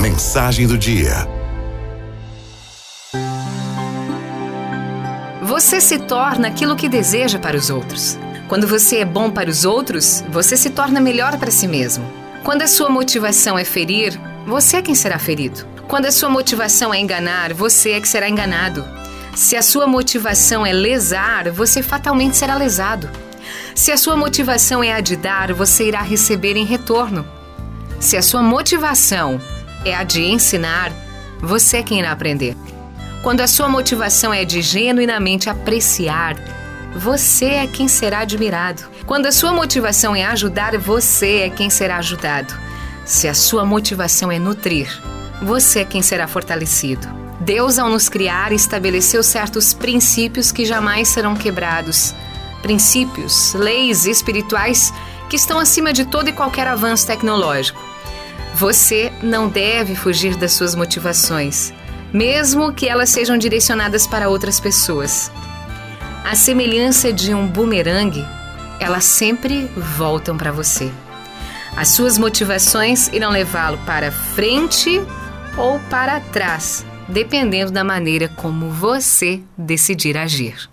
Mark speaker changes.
Speaker 1: Mensagem do dia.
Speaker 2: Você se torna aquilo que deseja para os outros. Quando você é bom para os outros, você se torna melhor para si mesmo. Quando a sua motivação é ferir, você é quem será ferido. Quando a sua motivação é enganar, você é que será enganado. Se a sua motivação é lesar, você fatalmente será lesado. Se a sua motivação é a de dar, você irá receber em retorno. Se a sua motivação é a de ensinar, você é quem irá aprender. Quando a sua motivação é de genuinamente apreciar, você é quem será admirado. Quando a sua motivação é ajudar, você é quem será ajudado. Se a sua motivação é nutrir, você é quem será fortalecido. Deus, ao nos criar, estabeleceu certos princípios que jamais serão quebrados. Princípios, leis espirituais que estão acima de todo e qualquer avanço tecnológico. Você não deve fugir das suas motivações, mesmo que elas sejam direcionadas para outras pessoas. A semelhança de um bumerangue, elas sempre voltam para você. As suas motivações irão levá-lo para frente ou para trás, dependendo da maneira como você decidir agir.